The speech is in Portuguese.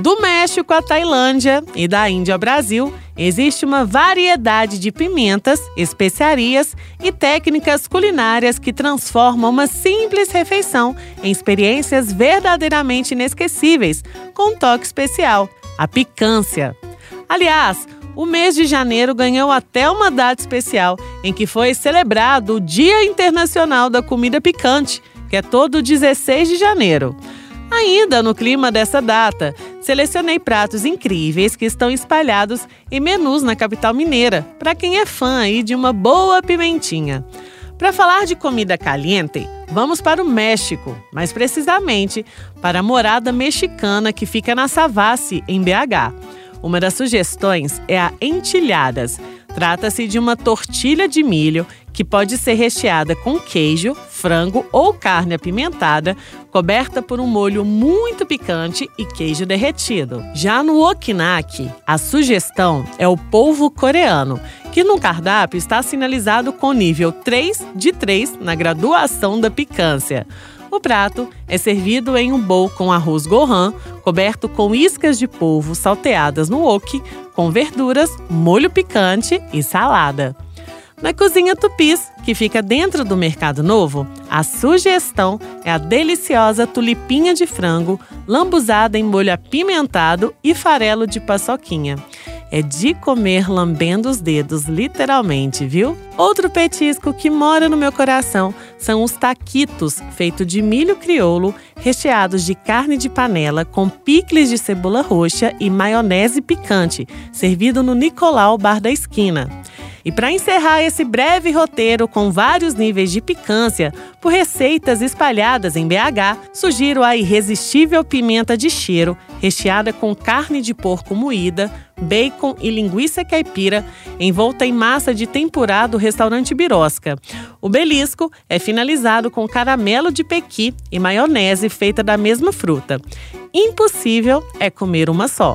Do México à Tailândia e da Índia ao Brasil, existe uma variedade de pimentas, especiarias e técnicas culinárias que transformam uma simples refeição em experiências verdadeiramente inesquecíveis, com um toque especial, a picância. Aliás, o mês de janeiro ganhou até uma data especial em que foi celebrado o Dia Internacional da Comida Picante, que é todo 16 de janeiro. Ainda no clima dessa data, selecionei pratos incríveis que estão espalhados em menus na capital mineira, para quem é fã aí de uma boa pimentinha. Para falar de comida caliente, vamos para o México, mais precisamente para a morada mexicana que fica na Savassi, em BH. Uma das sugestões é a entilhadas. Trata-se de uma tortilha de milho que pode ser recheada com queijo, frango ou carne apimentada, coberta por um molho muito picante e queijo derretido. Já no okinaki, a sugestão é o polvo coreano, que no cardápio está sinalizado com nível 3 de 3 na graduação da picância. O prato é servido em um bowl com arroz gohan, coberto com iscas de polvo salteadas no wok, com verduras, molho picante e salada. Na cozinha Tupis, que fica dentro do Mercado Novo, a sugestão é a deliciosa tulipinha de frango, lambuzada em molho apimentado e farelo de paçoquinha é de comer lambendo os dedos, literalmente, viu? Outro petisco que mora no meu coração são os taquitos, feitos de milho crioulo, recheados de carne de panela com picles de cebola roxa e maionese picante, servido no Nicolau Bar da Esquina. E para encerrar esse breve roteiro com vários níveis de picância por receitas espalhadas em BH, sugiro a irresistível pimenta de cheiro, recheada com carne de porco moída, bacon e linguiça caipira, envolta em massa de tempurá do restaurante Birosca. O belisco é finalizado com caramelo de pequi e maionese feita da mesma fruta. Impossível é comer uma só.